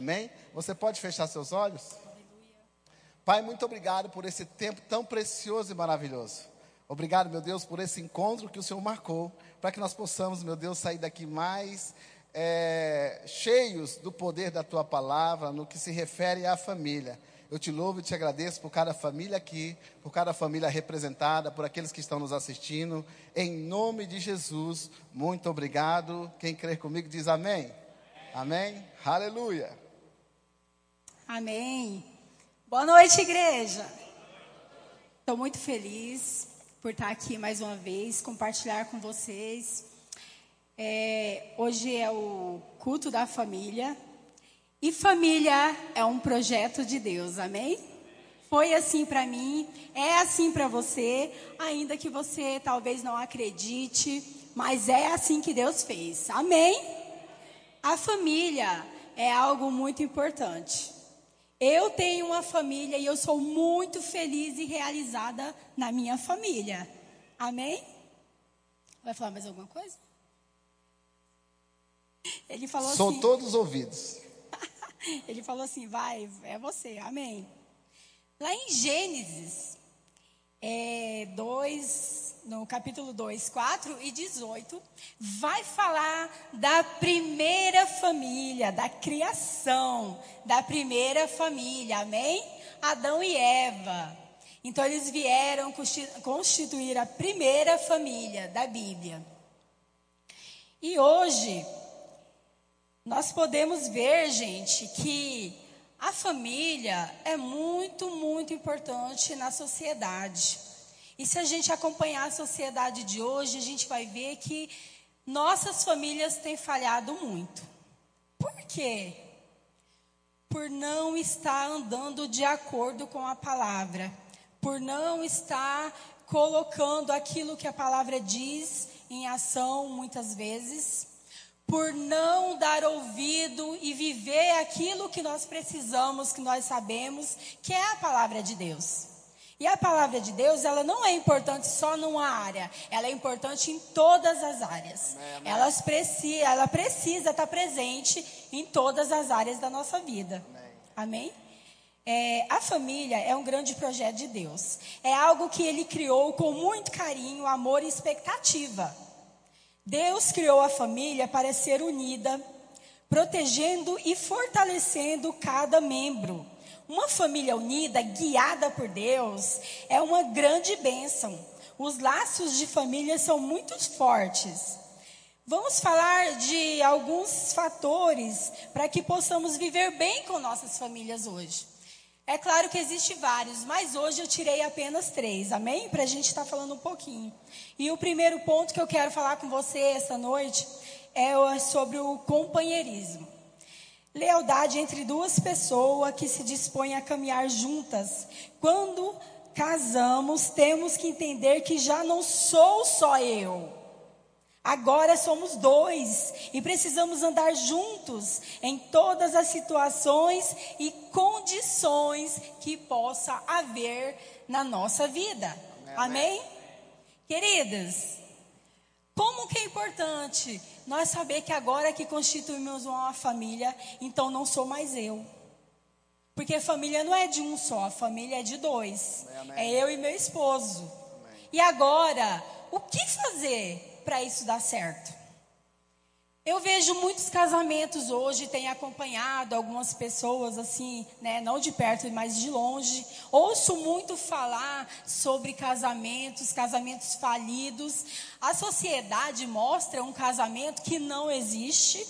Amém? Você pode fechar seus olhos? Pai, muito obrigado por esse tempo tão precioso e maravilhoso. Obrigado, meu Deus, por esse encontro que o Senhor marcou, para que nós possamos, meu Deus, sair daqui mais é, cheios do poder da tua palavra no que se refere à família. Eu te louvo e te agradeço por cada família aqui, por cada família representada, por aqueles que estão nos assistindo. Em nome de Jesus, muito obrigado. Quem crer comigo diz amém. Amém. amém. Aleluia. Amém. Boa noite, igreja. Estou muito feliz por estar aqui mais uma vez, compartilhar com vocês. É, hoje é o culto da família. E família é um projeto de Deus, amém? Foi assim para mim, é assim para você, ainda que você talvez não acredite, mas é assim que Deus fez, amém? A família é algo muito importante. Eu tenho uma família e eu sou muito feliz e realizada na minha família. Amém? Vai falar mais alguma coisa? Ele falou Sou assim. Todos ouvidos. Ele falou assim: vai, é você. Amém. Lá em Gênesis é, 2, no capítulo 2, 4 e 18, vai falar da primeira família, da criação da primeira família, amém? Adão e Eva. Então eles vieram constituir a primeira família da Bíblia. E hoje, nós podemos ver, gente, que a família é muito, muito importante na sociedade. E se a gente acompanhar a sociedade de hoje, a gente vai ver que nossas famílias têm falhado muito. Por quê? Por não estar andando de acordo com a palavra, por não estar colocando aquilo que a palavra diz em ação muitas vezes, por não dar ouvido e viver aquilo que nós precisamos, que nós sabemos, que é a palavra de Deus. E a palavra de Deus, ela não é importante só numa área, ela é importante em todas as áreas. Amém, amém. Elas precisa, ela precisa estar presente em todas as áreas da nossa vida. Amém? amém? É, a família é um grande projeto de Deus. É algo que Ele criou com muito carinho, amor e expectativa. Deus criou a família para ser unida, protegendo e fortalecendo cada membro uma família unida, guiada por Deus, é uma grande bênção. Os laços de família são muito fortes. Vamos falar de alguns fatores para que possamos viver bem com nossas famílias hoje. É claro que existem vários, mas hoje eu tirei apenas três, amém? Para a gente estar tá falando um pouquinho. E o primeiro ponto que eu quero falar com você essa noite é sobre o companheirismo. Lealdade entre duas pessoas que se dispõem a caminhar juntas. Quando casamos, temos que entender que já não sou só eu. Agora somos dois e precisamos andar juntos em todas as situações e condições que possa haver na nossa vida. Amém? Amém? Queridas, como que é importante nós saber que agora que constituímos uma família, então não sou mais eu. Porque família não é de um só, a família é de dois. Amém, amém. É eu e meu esposo. Amém. E agora, o que fazer para isso dar certo? Eu vejo muitos casamentos hoje, tenho acompanhado algumas pessoas assim, né, não de perto, mas de longe. Ouço muito falar sobre casamentos, casamentos falidos. A sociedade mostra um casamento que não existe,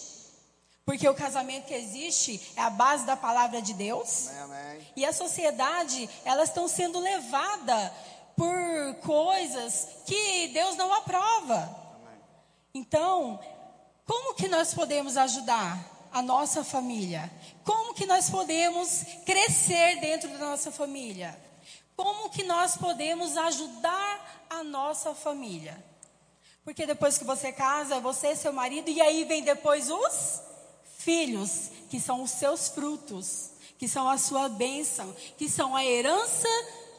porque o casamento que existe é a base da palavra de Deus. Amém, amém. E a sociedade, elas estão sendo levadas por coisas que Deus não aprova. Amém. Então, como que nós podemos ajudar a nossa família? Como que nós podemos crescer dentro da nossa família? Como que nós podemos ajudar a nossa família? Porque depois que você casa, você e seu marido, e aí vem depois os filhos, que são os seus frutos, que são a sua bênção, que são a herança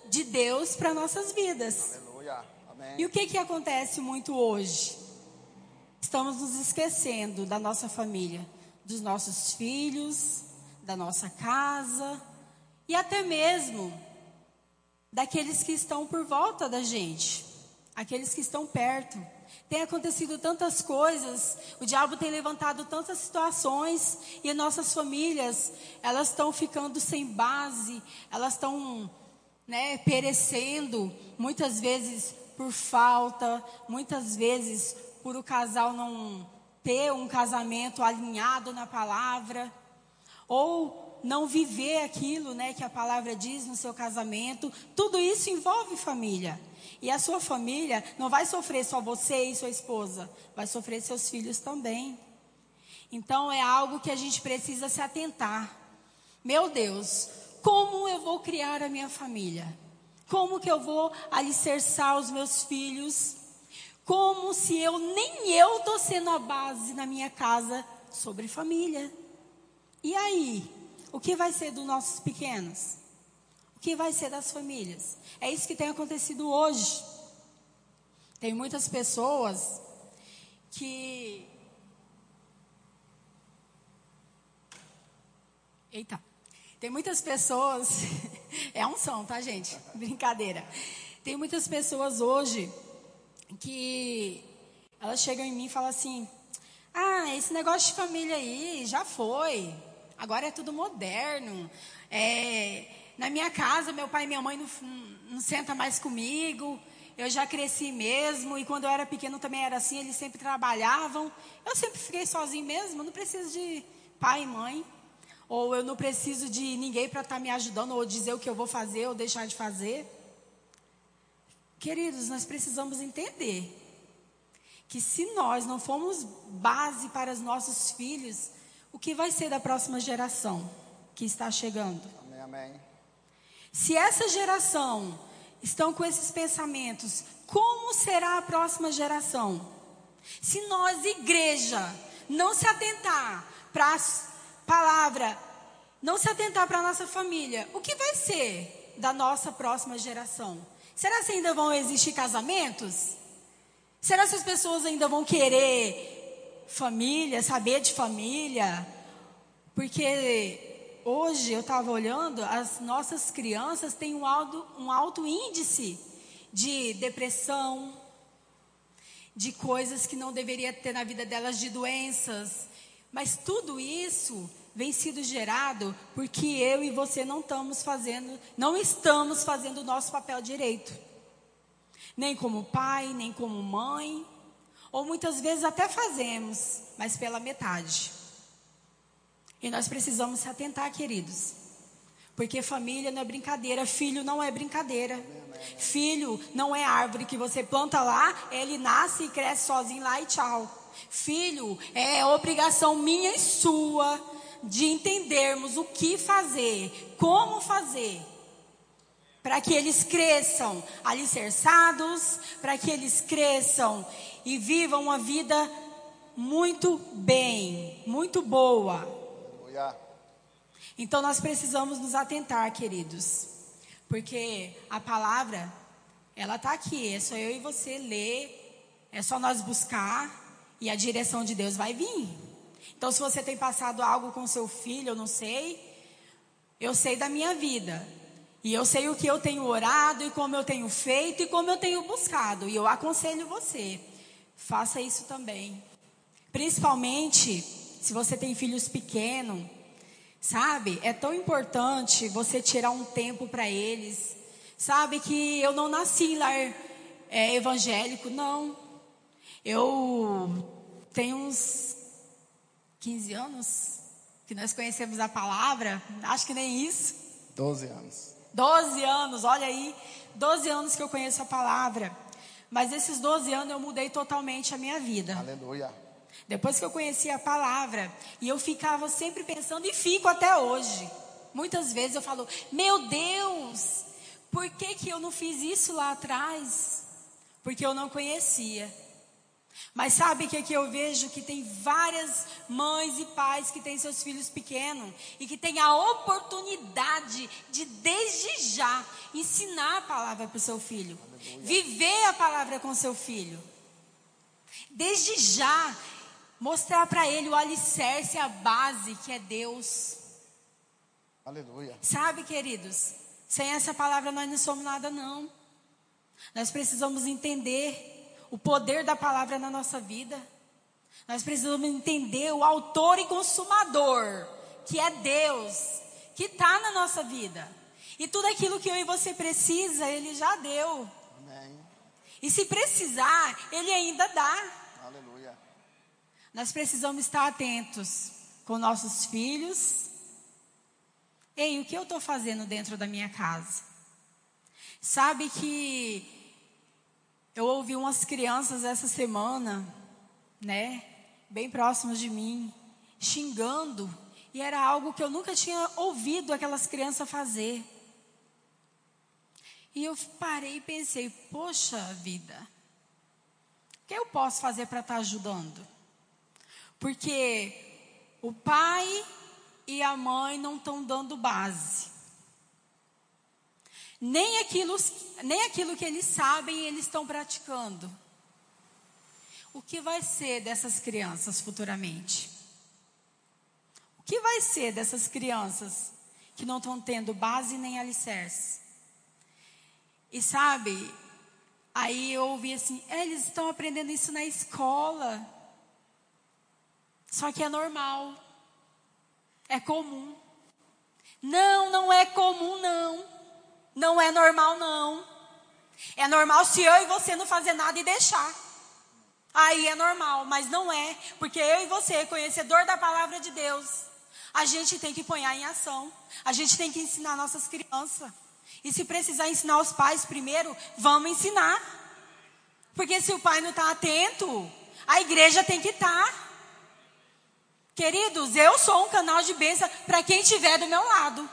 de Deus para nossas vidas. Aleluia. Amém. E o que, que acontece muito hoje? Estamos nos esquecendo da nossa família, dos nossos filhos, da nossa casa e até mesmo daqueles que estão por volta da gente, aqueles que estão perto. Tem acontecido tantas coisas, o diabo tem levantado tantas situações e nossas famílias, elas estão ficando sem base, elas estão né, perecendo, muitas vezes por falta, muitas vezes por o casal não ter um casamento alinhado na palavra, ou não viver aquilo né, que a palavra diz no seu casamento. Tudo isso envolve família. E a sua família não vai sofrer só você e sua esposa, vai sofrer seus filhos também. Então é algo que a gente precisa se atentar. Meu Deus, como eu vou criar a minha família? Como que eu vou alicerçar os meus filhos? Como se eu nem eu estou sendo a base na minha casa sobre família. E aí, o que vai ser dos nossos pequenos? O que vai ser das famílias? É isso que tem acontecido hoje. Tem muitas pessoas que. Eita. Tem muitas pessoas. É um som, tá, gente? Brincadeira. Tem muitas pessoas hoje que elas chegam em mim e falam assim: Ah, esse negócio de família aí já foi. Agora é tudo moderno. É, na minha casa, meu pai e minha mãe não, não senta mais comigo. Eu já cresci mesmo. E quando eu era pequeno também era assim. Eles sempre trabalhavam. Eu sempre fiquei sozinho mesmo. Não preciso de pai e mãe ou eu não preciso de ninguém para estar tá me ajudando, ou dizer o que eu vou fazer ou deixar de fazer. Queridos, nós precisamos entender que se nós não formos base para os nossos filhos, o que vai ser da próxima geração que está chegando? Amém, amém. Se essa geração estão com esses pensamentos, como será a próxima geração? Se nós, igreja, não se atentar para palavra, não se atentar para a nossa família, o que vai ser da nossa próxima geração? Será que ainda vão existir casamentos? Será que as pessoas ainda vão querer família, saber de família? Porque hoje eu estava olhando, as nossas crianças têm um alto, um alto índice de depressão, de coisas que não deveria ter na vida delas, de doenças. Mas tudo isso vem sido gerado porque eu e você não estamos fazendo, não estamos fazendo o nosso papel direito. Nem como pai, nem como mãe, ou muitas vezes até fazemos, mas pela metade. E nós precisamos se atentar, queridos. Porque família não é brincadeira, filho não é brincadeira. Filho não é árvore que você planta lá, ele nasce e cresce sozinho lá e tchau. Filho é obrigação minha e sua de entendermos o que fazer, como fazer, para que eles cresçam alicerçados, para que eles cresçam e vivam uma vida muito bem, muito boa. Então nós precisamos nos atentar, queridos, porque a palavra, ela está aqui, é só eu e você ler, é só nós buscar e a direção de Deus vai vir. Então, se você tem passado algo com seu filho, eu não sei, eu sei da minha vida. E eu sei o que eu tenho orado e como eu tenho feito e como eu tenho buscado. E eu aconselho você, faça isso também. Principalmente se você tem filhos pequenos, sabe? É tão importante você tirar um tempo para eles. Sabe que eu não nasci em lar é, evangélico, não. Eu tenho uns 15 anos que nós conhecemos a palavra, acho que nem isso. 12 anos. 12 anos, olha aí, 12 anos que eu conheço a palavra. Mas esses 12 anos eu mudei totalmente a minha vida. Aleluia. Depois que eu conheci a palavra, e eu ficava sempre pensando, e fico até hoje. Muitas vezes eu falo, meu Deus, por que, que eu não fiz isso lá atrás? Porque eu não conhecia. Mas sabe que aqui eu vejo que tem várias mães e pais que têm seus filhos pequenos e que têm a oportunidade de, desde já, ensinar a palavra para o seu filho, Aleluia. viver a palavra com seu filho. Desde já, mostrar para ele o alicerce, a base que é Deus. Aleluia. Sabe, queridos, sem essa palavra nós não somos nada, não. Nós precisamos entender o poder da palavra na nossa vida. Nós precisamos entender o autor e consumador, que é Deus, que está na nossa vida. E tudo aquilo que eu e você precisa, Ele já deu. Amém. E se precisar, Ele ainda dá. Aleluia. Nós precisamos estar atentos com nossos filhos. Ei, o que eu estou fazendo dentro da minha casa? Sabe que eu ouvi umas crianças essa semana, né, bem próximas de mim, xingando, e era algo que eu nunca tinha ouvido aquelas crianças fazer. E eu parei e pensei, poxa vida, o que eu posso fazer para estar ajudando? Porque o pai e a mãe não estão dando base. Nem aquilo, nem aquilo que eles sabem eles estão praticando. O que vai ser dessas crianças futuramente? O que vai ser dessas crianças que não estão tendo base nem alicerce? E sabe, aí eu ouvi assim: é, eles estão aprendendo isso na escola. Só que é normal. É comum. Não, não é comum, não. Não é normal, não. É normal se eu e você não fazer nada e deixar. Aí é normal, mas não é, porque eu e você, conhecedor da palavra de Deus, a gente tem que pôr em ação. A gente tem que ensinar nossas crianças. E se precisar ensinar os pais primeiro, vamos ensinar. Porque se o pai não está atento, a igreja tem que estar. Tá. Queridos, eu sou um canal de bênção para quem estiver do meu lado.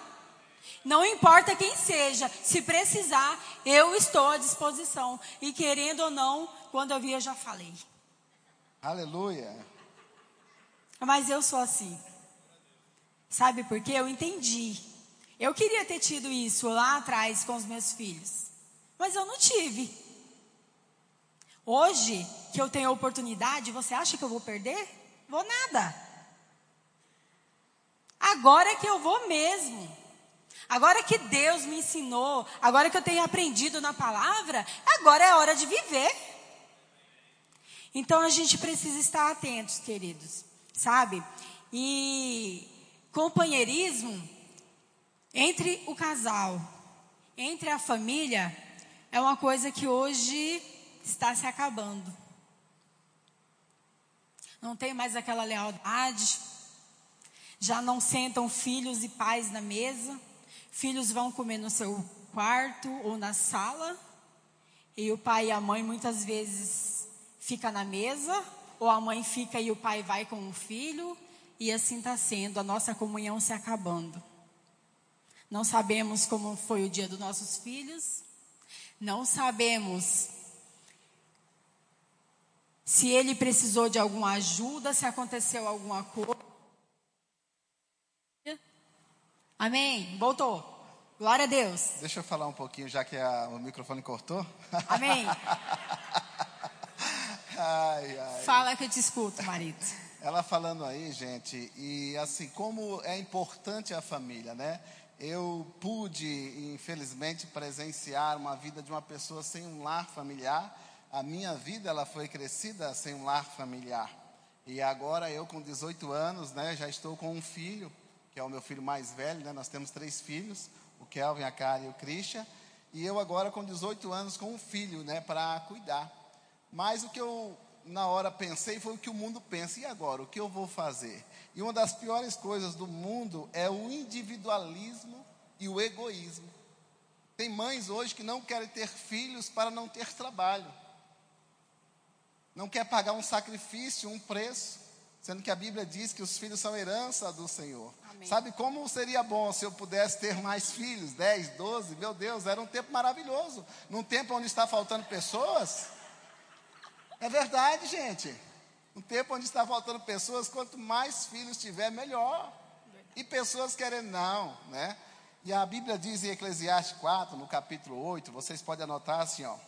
Não importa quem seja, se precisar, eu estou à disposição. E querendo ou não, quando eu vi, eu já falei. Aleluia. Mas eu sou assim. Sabe por quê? Eu entendi. Eu queria ter tido isso lá atrás com os meus filhos. Mas eu não tive. Hoje, que eu tenho a oportunidade, você acha que eu vou perder? Vou nada. Agora é que eu vou mesmo. Agora que Deus me ensinou, agora que eu tenho aprendido na palavra, agora é hora de viver. Então a gente precisa estar atentos, queridos, sabe? E companheirismo entre o casal, entre a família, é uma coisa que hoje está se acabando. Não tem mais aquela lealdade, já não sentam filhos e pais na mesa, filhos vão comer no seu quarto ou na sala, e o pai e a mãe muitas vezes fica na mesa, ou a mãe fica e o pai vai com o filho, e assim está sendo, a nossa comunhão se acabando. Não sabemos como foi o dia dos nossos filhos. Não sabemos se ele precisou de alguma ajuda, se aconteceu alguma coisa. Amém? Voltou. Glória a Deus. Deixa eu falar um pouquinho, já que a, o microfone cortou. Amém. ai, ai. Fala que eu te escuto, marido. Ela falando aí, gente, e assim, como é importante a família, né? eu pude, infelizmente, presenciar uma vida de uma pessoa sem um lar familiar. A minha vida ela foi crescida sem um lar familiar. E agora eu com 18 anos, né, já estou com um filho, que é o meu filho mais velho, né? Nós temos três filhos, o Kelvin, a Karen e o Christian. E eu agora com 18 anos com um filho, né, para cuidar. Mas o que eu na hora pensei foi o que o mundo pensa. E agora, o que eu vou fazer? E uma das piores coisas do mundo é o individualismo e o egoísmo. Tem mães hoje que não querem ter filhos para não ter trabalho. Não quer pagar um sacrifício, um preço, sendo que a Bíblia diz que os filhos são herança do Senhor. Amém. Sabe como seria bom se eu pudesse ter mais filhos, 10, 12? Meu Deus, era um tempo maravilhoso. Num tempo onde está faltando pessoas. É verdade, gente. Um tempo onde está faltando pessoas, quanto mais filhos tiver, melhor. E pessoas querendo não, né? E a Bíblia diz em Eclesiastes 4, no capítulo 8, vocês podem anotar assim, ó.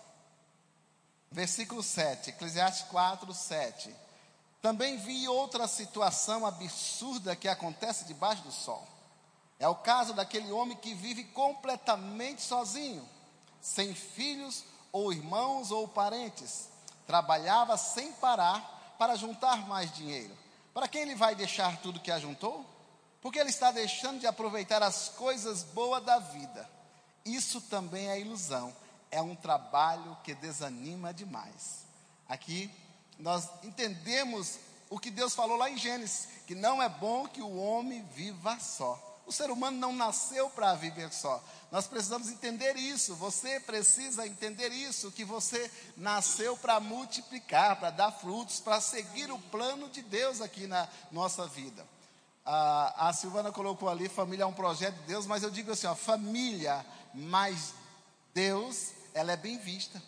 Versículo 7, Eclesiastes 4, 7. Também vi outra situação absurda que acontece debaixo do sol. É o caso daquele homem que vive completamente sozinho, sem filhos ou irmãos ou parentes. Trabalhava sem parar para juntar mais dinheiro. Para quem ele vai deixar tudo que ajuntou? Porque ele está deixando de aproveitar as coisas boas da vida. Isso também é ilusão. É um trabalho que desanima demais. Aqui nós entendemos o que Deus falou lá em Gênesis, que não é bom que o homem viva só. O ser humano não nasceu para viver só. Nós precisamos entender isso. Você precisa entender isso, que você nasceu para multiplicar, para dar frutos, para seguir o plano de Deus aqui na nossa vida. A, a Silvana colocou ali, família é um projeto de Deus, mas eu digo assim, ó, família mais Deus, ela é bem vista.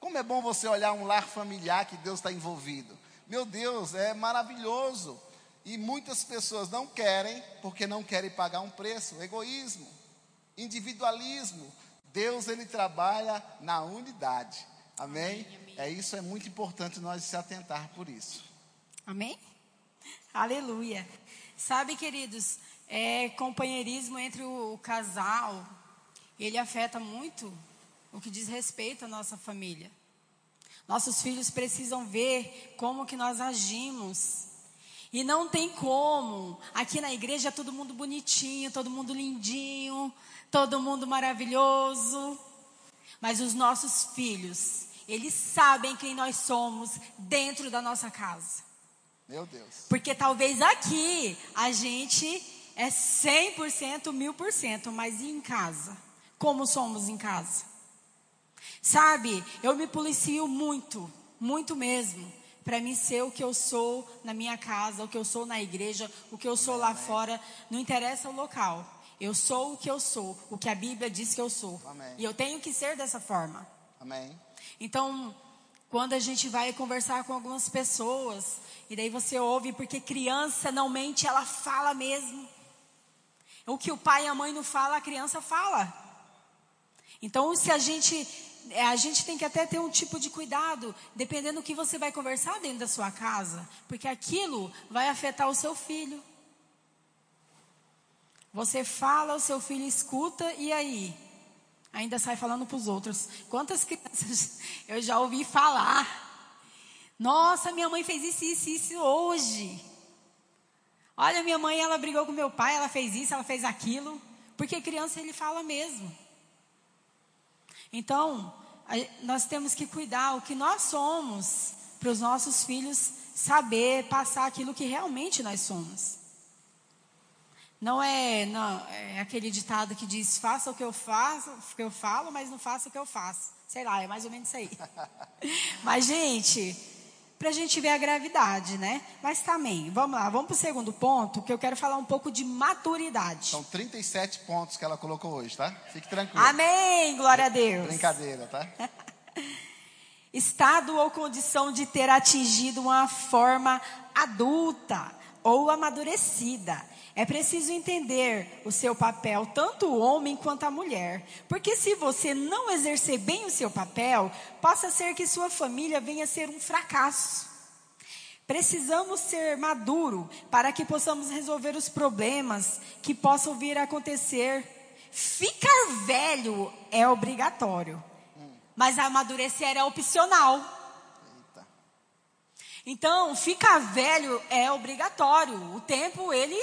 Como é bom você olhar um lar familiar que Deus está envolvido. Meu Deus, é maravilhoso. E muitas pessoas não querem, porque não querem pagar um preço. Egoísmo, individualismo. Deus, ele trabalha na unidade. Amém? amém, amém. É isso, é muito importante nós se atentar por isso. Amém? Aleluia. Sabe, queridos, é, companheirismo entre o, o casal, ele afeta muito o que diz respeito à nossa família. Nossos filhos precisam ver como que nós agimos. E não tem como. Aqui na igreja é todo mundo bonitinho, todo mundo lindinho, todo mundo maravilhoso. Mas os nossos filhos, eles sabem quem nós somos dentro da nossa casa. Meu Deus. Porque talvez aqui a gente é 100%, 1000%, mas e em casa? Como somos em casa? Sabe, eu me policio muito, muito mesmo, para mim ser o que eu sou na minha casa, o que eu sou na igreja, o que eu sou lá fora, não interessa o local. Eu sou o que eu sou, o que a Bíblia diz que eu sou. Amém. E eu tenho que ser dessa forma. Amém. Então, quando a gente vai conversar com algumas pessoas, e daí você ouve, porque criança não mente, ela fala mesmo. O que o pai e a mãe não falam, a criança fala. Então, se a gente a gente tem que até ter um tipo de cuidado, dependendo do que você vai conversar dentro da sua casa, porque aquilo vai afetar o seu filho. Você fala, o seu filho escuta, e aí? Ainda sai falando para os outros. Quantas crianças eu já ouvi falar? Nossa, minha mãe fez isso, isso, isso hoje. Olha, minha mãe, ela brigou com meu pai, ela fez isso, ela fez aquilo. Porque criança ele fala mesmo. Então, nós temos que cuidar o que nós somos para os nossos filhos saber passar aquilo que realmente nós somos. Não é, não é aquele ditado que diz faça o que eu faço, que eu falo, mas não faça o que eu faço. Sei lá, é mais ou menos isso aí. mas gente, para a gente ver a gravidade, né? Mas também, vamos lá, vamos para o segundo ponto, que eu quero falar um pouco de maturidade. São 37 pontos que ela colocou hoje, tá? Fique tranquilo. Amém, glória a Deus. Brincadeira, tá? Estado ou condição de ter atingido uma forma adulta ou amadurecida é preciso entender o seu papel, tanto o homem quanto a mulher. Porque se você não exercer bem o seu papel, possa ser que sua família venha a ser um fracasso. Precisamos ser maduro para que possamos resolver os problemas que possam vir a acontecer. Ficar velho é obrigatório, mas amadurecer é opcional. Então, ficar velho é obrigatório. O tempo ele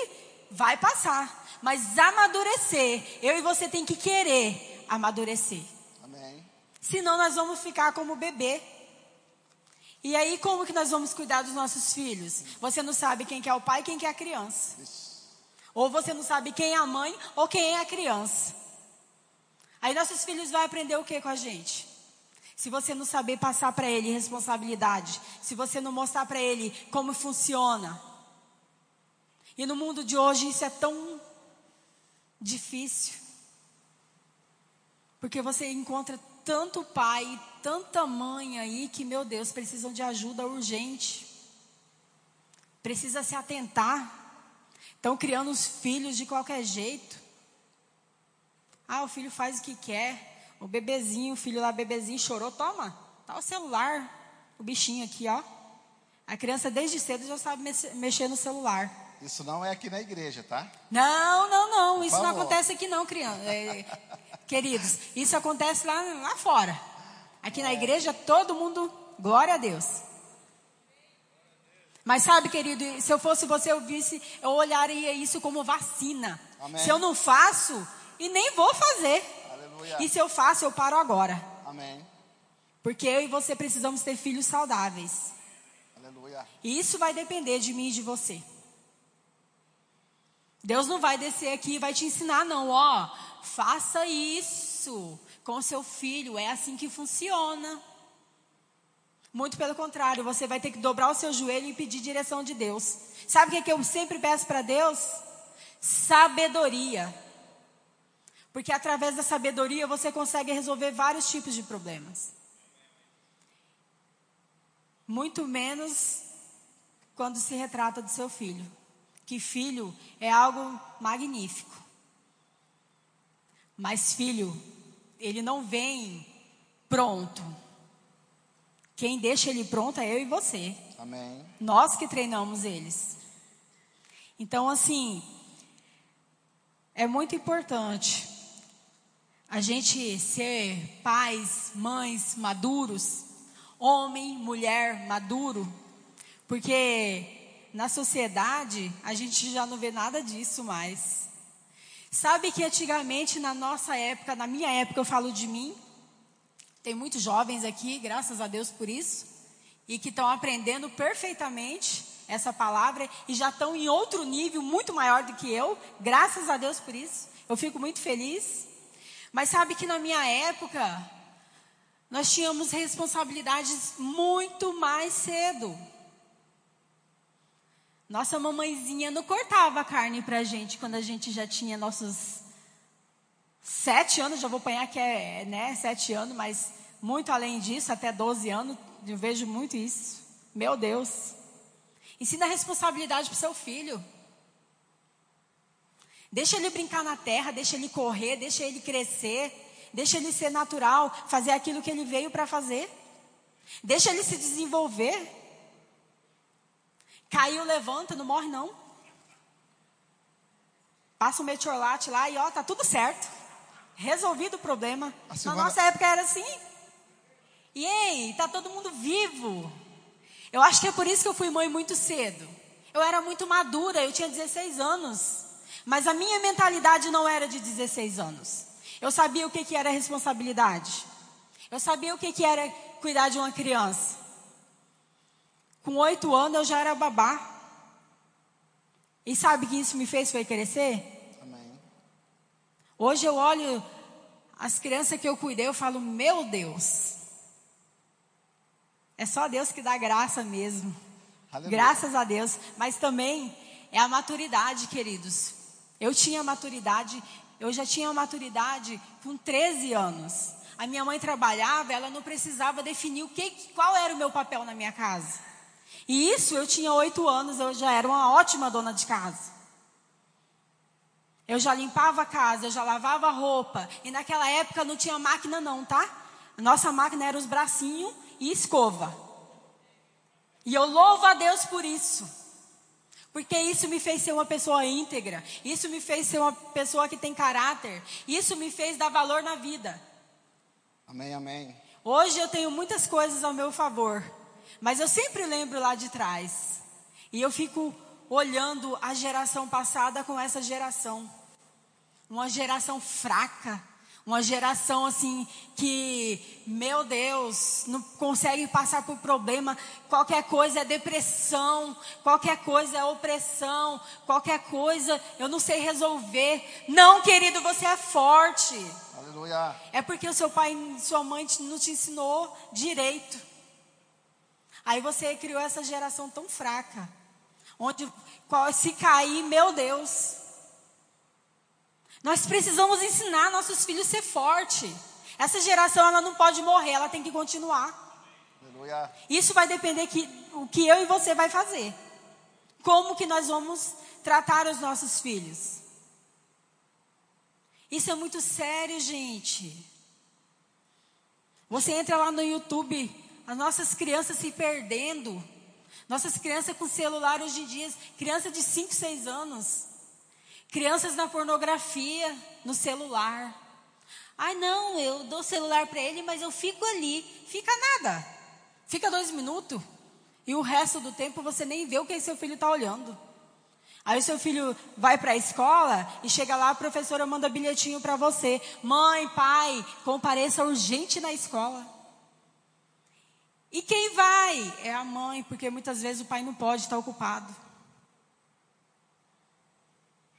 vai passar. Mas amadurecer, eu e você tem que querer amadurecer. Amém. Senão nós vamos ficar como bebê. E aí como que nós vamos cuidar dos nossos filhos? Você não sabe quem que é o pai e quem que é a criança. Ou você não sabe quem é a mãe ou quem é a criança. Aí nossos filhos vão aprender o que com a gente? Se você não saber passar para ele responsabilidade, se você não mostrar para ele como funciona, e no mundo de hoje isso é tão difícil. Porque você encontra tanto pai, tanta mãe aí que, meu Deus, precisam de ajuda urgente. Precisa se atentar. Estão criando os filhos de qualquer jeito. Ah, o filho faz o que quer. O bebezinho, o filho lá, bebezinho chorou, toma, tá o celular. O bichinho aqui, ó. A criança desde cedo já sabe mexer no celular. Isso não é aqui na igreja, tá? Não, não, não. Isso não acontece aqui não, criança. É, queridos, isso acontece lá, lá fora. Aqui na igreja, todo mundo, glória a Deus. Mas sabe, querido, se eu fosse você, eu visse, eu olharia isso como vacina. Amém. Se eu não faço, e nem vou fazer. Aleluia. E se eu faço, eu paro agora. Amém. Porque eu e você precisamos ter filhos saudáveis. Aleluia. E isso vai depender de mim e de você. Deus não vai descer aqui e vai te ensinar, não. Ó, faça isso com seu filho. É assim que funciona. Muito pelo contrário, você vai ter que dobrar o seu joelho e pedir direção de Deus. Sabe o que, é que eu sempre peço para Deus? Sabedoria. Porque através da sabedoria você consegue resolver vários tipos de problemas. Muito menos quando se retrata do seu filho. Que filho é algo magnífico. Mas filho, ele não vem pronto. Quem deixa ele pronto é eu e você. Amém. Nós que treinamos eles. Então, assim, é muito importante a gente ser pais, mães maduros, homem, mulher maduro, porque na sociedade a gente já não vê nada disso mais. Sabe que antigamente, na nossa época, na minha época, eu falo de mim, tem muitos jovens aqui, graças a Deus por isso, e que estão aprendendo perfeitamente essa palavra e já estão em outro nível muito maior do que eu, graças a Deus por isso. Eu fico muito feliz. Mas sabe que na minha época, nós tínhamos responsabilidades muito mais cedo. Nossa mamãezinha não cortava carne pra gente quando a gente já tinha nossos sete anos, já vou apanhar que é, né, sete anos, mas muito além disso, até 12 anos, eu vejo muito isso. Meu Deus. Ensina a responsabilidade pro seu filho. Deixa ele brincar na terra, deixa ele correr, deixa ele crescer, deixa ele ser natural, fazer aquilo que ele veio para fazer. Deixa ele se desenvolver. Caiu, levanta, não morre não. Passa um metiolate lá e ó, tá tudo certo. Resolvido o problema. A Na Silvana- nossa época era assim. E ei, tá todo mundo vivo. Eu acho que é por isso que eu fui mãe muito cedo. Eu era muito madura, eu tinha 16 anos. Mas a minha mentalidade não era de 16 anos. Eu sabia o que, que era responsabilidade. Eu sabia o que, que era cuidar de uma criança. Com oito anos eu já era babá. E sabe o que isso me fez foi crescer? Amém. Hoje eu olho as crianças que eu cuidei, eu falo, meu Deus. É só Deus que dá graça mesmo. Aleluia. Graças a Deus. Mas também é a maturidade, queridos. Eu tinha maturidade, eu já tinha maturidade com 13 anos. A minha mãe trabalhava, ela não precisava definir o que, qual era o meu papel na minha casa. E isso eu tinha oito anos, eu já era uma ótima dona de casa. Eu já limpava a casa, eu já lavava a roupa. E naquela época não tinha máquina não, tá? Nossa máquina era os bracinhos e escova. E eu louvo a Deus por isso. Porque isso me fez ser uma pessoa íntegra. Isso me fez ser uma pessoa que tem caráter. Isso me fez dar valor na vida. Amém, amém. Hoje eu tenho muitas coisas ao meu favor. Mas eu sempre lembro lá de trás. E eu fico olhando a geração passada com essa geração. Uma geração fraca. Uma geração assim que, meu Deus, não consegue passar por problema. Qualquer coisa é depressão, qualquer coisa é opressão, qualquer coisa eu não sei resolver. Não, querido, você é forte. Aleluia. É porque o seu pai e sua mãe não te ensinou direito. Aí você criou essa geração tão fraca. Onde se cair, meu Deus. Nós precisamos ensinar nossos filhos a ser forte. Essa geração ela não pode morrer, ela tem que continuar. Aleluia. Isso vai depender que o que eu e você vai fazer. Como que nós vamos tratar os nossos filhos? Isso é muito sério, gente. Você entra lá no YouTube, as nossas crianças se perdendo. Nossas crianças com celular hoje em dia, criança de 5, 6 anos. Crianças na pornografia, no celular. Ai, não, eu dou celular para ele, mas eu fico ali. Fica nada. Fica dois minutos. E o resto do tempo você nem vê o que seu filho está olhando. Aí o seu filho vai para a escola e chega lá, a professora manda bilhetinho para você. Mãe, pai, compareça urgente na escola. E quem vai? É a mãe, porque muitas vezes o pai não pode estar ocupado.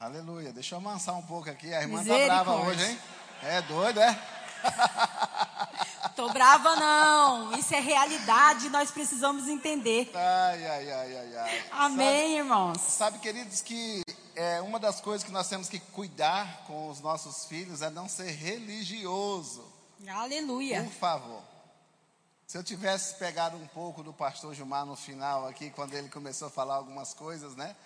Aleluia. Deixa eu amansar um pouco aqui. A irmã tá brava hoje, hein? É doido, é? Tô brava não. Isso é realidade, nós precisamos entender. Ai, ai, ai, ai, ai. Amém, sabe, irmãos. Sabe, queridos, que é, uma das coisas que nós temos que cuidar com os nossos filhos é não ser religioso. Aleluia. Por favor. Se eu tivesse pegado um pouco do pastor Gilmar no final aqui, quando ele começou a falar algumas coisas, né?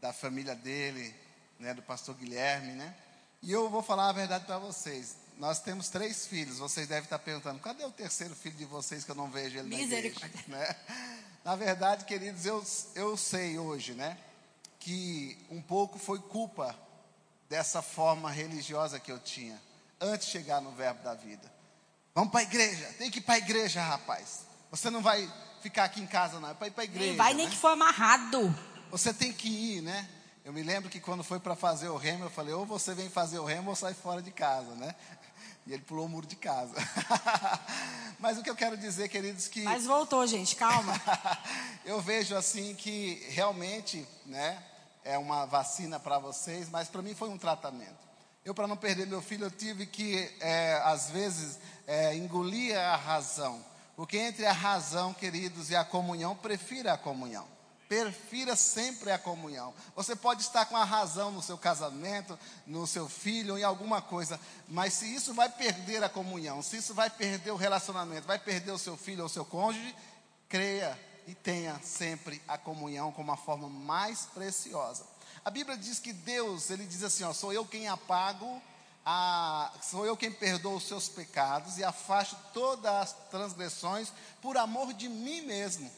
Da família dele, né, do pastor Guilherme, né? E eu vou falar a verdade para vocês. Nós temos três filhos. Vocês devem estar perguntando: cadê o terceiro filho de vocês que eu não vejo ele Misericórdia. na igreja? Né? Na verdade, queridos, eu, eu sei hoje, né? Que um pouco foi culpa dessa forma religiosa que eu tinha antes de chegar no Verbo da Vida. Vamos para a igreja, tem que ir para a igreja, rapaz. Você não vai ficar aqui em casa, não, é para ir para a igreja. Nem vai nem né? que for amarrado. Você tem que ir, né? Eu me lembro que quando foi para fazer o remo, eu falei, ou você vem fazer o remo ou sai fora de casa, né? E ele pulou o muro de casa. Mas o que eu quero dizer, queridos, que. Mas voltou, gente, calma. eu vejo assim que realmente, né, é uma vacina para vocês, mas para mim foi um tratamento. Eu, para não perder meu filho, eu tive que, é, às vezes, é, engolir a razão. Porque entre a razão, queridos, e a comunhão, prefira a comunhão. Prefira sempre a comunhão. Você pode estar com a razão no seu casamento, no seu filho, em alguma coisa, mas se isso vai perder a comunhão, se isso vai perder o relacionamento, vai perder o seu filho ou o seu cônjuge, creia e tenha sempre a comunhão como a forma mais preciosa. A Bíblia diz que Deus, ele diz assim, ó, sou eu quem apago a, sou eu quem perdoo os seus pecados e afasto todas as transgressões por amor de mim mesmo.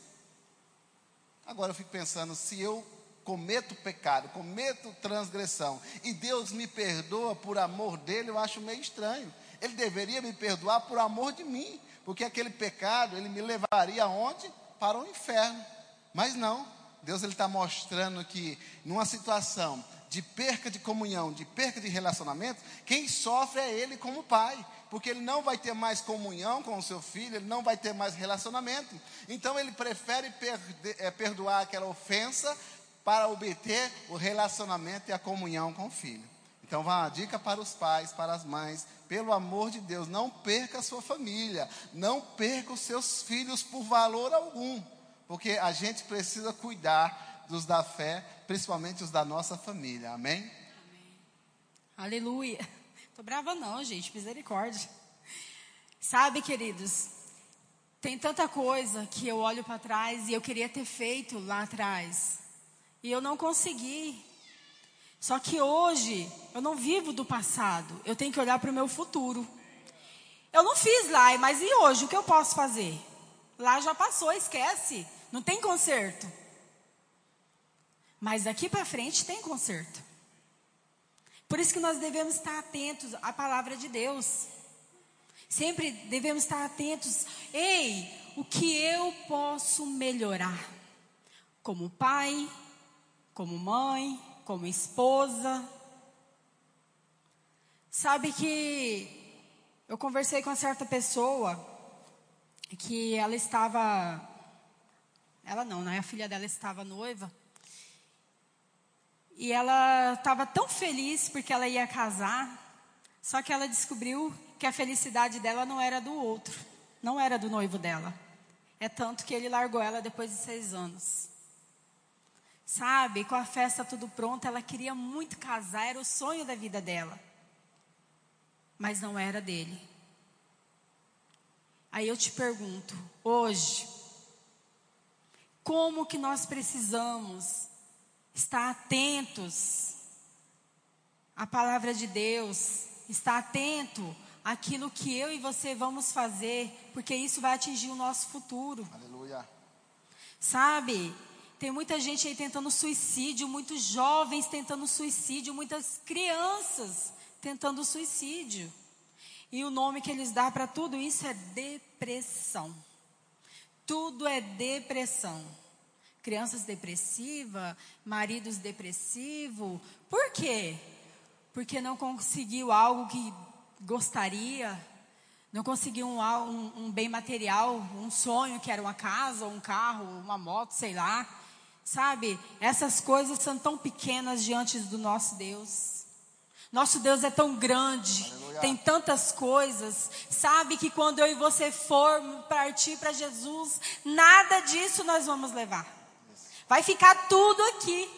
Agora eu fico pensando, se eu cometo pecado, cometo transgressão, e Deus me perdoa por amor dele, eu acho meio estranho. Ele deveria me perdoar por amor de mim, porque aquele pecado, ele me levaria aonde? Para o inferno. Mas não, Deus está mostrando que numa situação de perca de comunhão, de perca de relacionamento, quem sofre é ele como pai porque ele não vai ter mais comunhão com o seu filho, ele não vai ter mais relacionamento. Então ele prefere é, perdoar aquela ofensa para obter o relacionamento e a comunhão com o filho. Então, vai uma dica para os pais, para as mães, pelo amor de Deus, não perca a sua família, não perca os seus filhos por valor algum, porque a gente precisa cuidar dos da fé, principalmente os da nossa família. Amém? Amém. Aleluia. Tô brava não, gente, misericórdia. Sabe, queridos, tem tanta coisa que eu olho para trás e eu queria ter feito lá atrás. E eu não consegui. Só que hoje eu não vivo do passado, eu tenho que olhar para o meu futuro. Eu não fiz lá, mas e hoje? O que eu posso fazer? Lá já passou, esquece. Não tem conserto. Mas daqui para frente tem conserto. Por isso que nós devemos estar atentos à palavra de Deus. Sempre devemos estar atentos. Ei, o que eu posso melhorar? Como pai, como mãe, como esposa. Sabe que eu conversei com uma certa pessoa que ela estava. Ela não, né? A filha dela estava noiva. E ela estava tão feliz porque ela ia casar, só que ela descobriu que a felicidade dela não era do outro, não era do noivo dela. É tanto que ele largou ela depois de seis anos. Sabe, com a festa tudo pronto, ela queria muito casar, era o sonho da vida dela. Mas não era dele. Aí eu te pergunto, hoje, como que nós precisamos estar atentos à palavra de Deus, estar atento àquilo que eu e você vamos fazer, porque isso vai atingir o nosso futuro. Aleluia. Sabe? Tem muita gente aí tentando suicídio, muitos jovens tentando suicídio, muitas crianças tentando suicídio. E o nome que eles dão para tudo isso é depressão. Tudo é depressão. Crianças depressivas, maridos depressivos. Por quê? Porque não conseguiu algo que gostaria, não conseguiu um, um, um, bem material, um sonho que era uma casa, um carro, uma moto, sei lá. Sabe? Essas coisas são tão pequenas diante do nosso Deus. Nosso Deus é tão grande, Aleluia. tem tantas coisas. Sabe que quando eu e você for partir para Jesus, nada disso nós vamos levar. Vai ficar tudo aqui.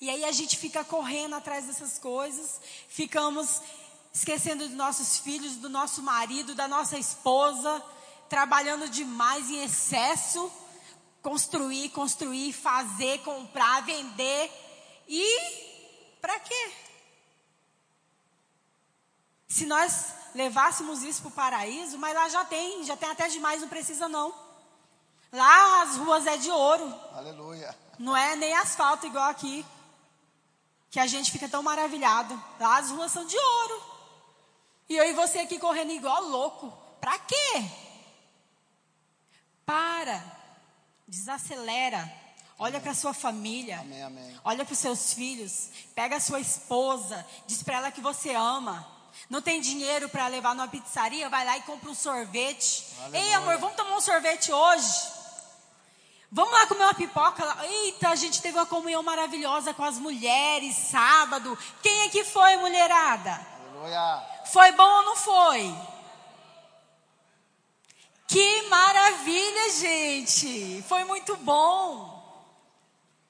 E aí a gente fica correndo atrás dessas coisas, ficamos esquecendo dos nossos filhos, do nosso marido, da nossa esposa, trabalhando demais em excesso, construir, construir, fazer, comprar, vender. E para quê? Se nós levássemos isso para o paraíso, mas lá já tem, já tem até demais, não precisa não. Lá as ruas é de ouro. Aleluia. Não é nem asfalto igual aqui. Que a gente fica tão maravilhado. Lá as ruas são de ouro. E eu e você aqui correndo igual louco. Para quê? Para. Desacelera. Olha para sua família. Amém, amém. Olha para os seus filhos. Pega a sua esposa. Diz para ela que você ama. Não tem dinheiro para levar numa pizzaria? Vai lá e compra um sorvete. Aleluia. Ei, amor, vamos tomar um sorvete hoje? Vamos lá comer uma pipoca? Eita, a gente teve uma comunhão maravilhosa com as mulheres sábado. Quem é que foi, mulherada? Aleluia. Foi bom ou não foi? Que maravilha, gente! Foi muito bom.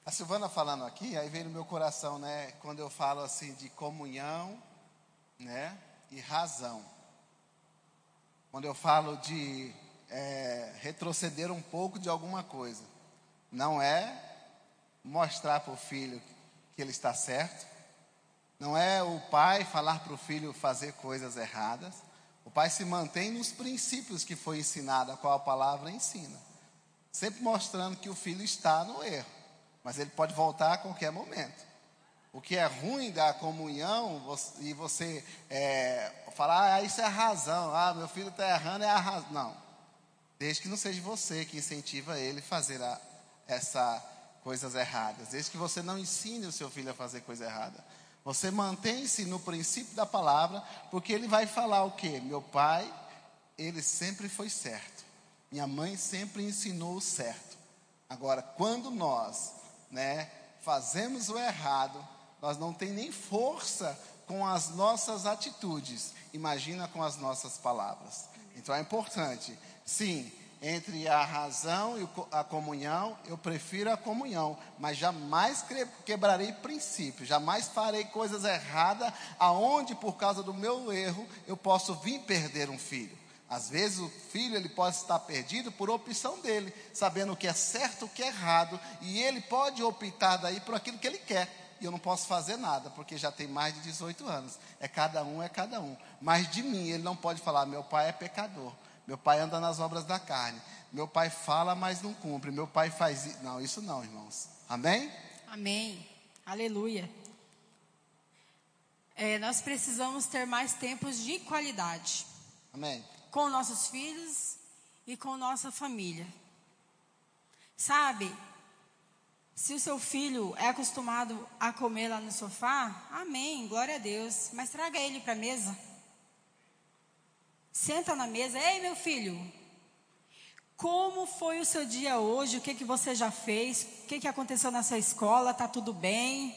A Silvana falando aqui, aí vem no meu coração, né? Quando eu falo assim de comunhão, né? E razão. Quando eu falo de é, retroceder um pouco de alguma coisa, não é mostrar para o filho que ele está certo, não é o pai falar para o filho fazer coisas erradas. O pai se mantém nos princípios que foi ensinado, a qual a palavra ensina. Sempre mostrando que o filho está no erro. Mas ele pode voltar a qualquer momento. O que é ruim da comunhão, e você é, falar, ah, isso é razão, ah, meu filho está errando, é a razão. Não. Desde que não seja você que incentiva ele a fazer a, essa coisas erradas. Desde que você não ensine o seu filho a fazer coisa errada. Você mantém-se no princípio da palavra, porque ele vai falar o quê? Meu pai, ele sempre foi certo. Minha mãe sempre ensinou o certo. Agora, quando nós, né, fazemos o errado, nós não tem nem força com as nossas atitudes. Imagina com as nossas palavras. Então é importante, sim, entre a razão e a comunhão, eu prefiro a comunhão, mas jamais quebrarei princípios, jamais farei coisas erradas, aonde por causa do meu erro eu posso vir perder um filho. Às vezes o filho ele pode estar perdido por opção dele, sabendo o que é certo, o que é errado, e ele pode optar daí por aquilo que ele quer. E eu não posso fazer nada, porque já tem mais de 18 anos. É cada um, é cada um. Mas de mim ele não pode falar, meu pai é pecador. Meu pai anda nas obras da carne. Meu pai fala, mas não cumpre. Meu pai faz isso. Não, isso não, irmãos. Amém? Amém. Aleluia. É, nós precisamos ter mais tempos de qualidade. Amém. Com nossos filhos e com nossa família. Sabe, se o seu filho é acostumado a comer lá no sofá, amém, glória a Deus. Mas traga ele para a mesa. Senta na mesa, ei meu filho, como foi o seu dia hoje? O que, que você já fez? O que, que aconteceu na sua escola? Tá tudo bem?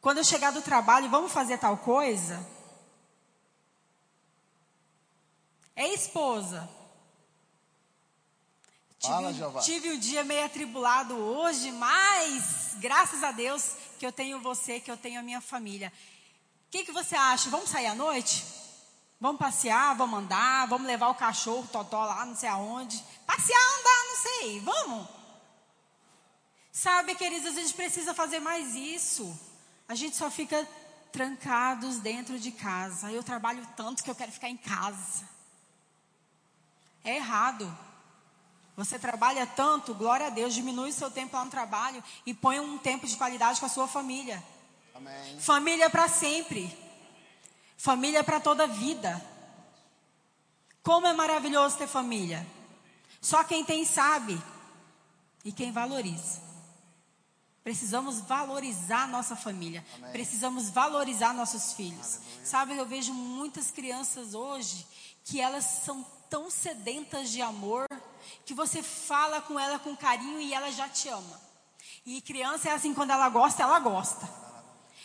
Quando eu chegar do trabalho, vamos fazer tal coisa? Ei, esposa. Fala, tive, tive um dia meio atribulado hoje, mas graças a Deus que eu tenho você, que eu tenho a minha família. O que, que você acha? Vamos sair à noite? Vamos passear, vamos andar, vamos levar o cachorro, o totó lá, não sei aonde. Passear, andar, não sei, vamos. Sabe, queridos, a gente precisa fazer mais isso. A gente só fica trancados dentro de casa. Eu trabalho tanto que eu quero ficar em casa. É errado. Você trabalha tanto, glória a Deus, diminui o seu tempo lá no trabalho e põe um tempo de qualidade com a sua família. Amém. Família para sempre. Família para toda a vida. Como é maravilhoso ter família. Só quem tem sabe e quem valoriza. Precisamos valorizar nossa família. Amém. Precisamos valorizar nossos filhos. Aleluia. Sabe, eu vejo muitas crianças hoje que elas são tão sedentas de amor que você fala com ela com carinho e ela já te ama. E criança é assim, quando ela gosta, ela gosta.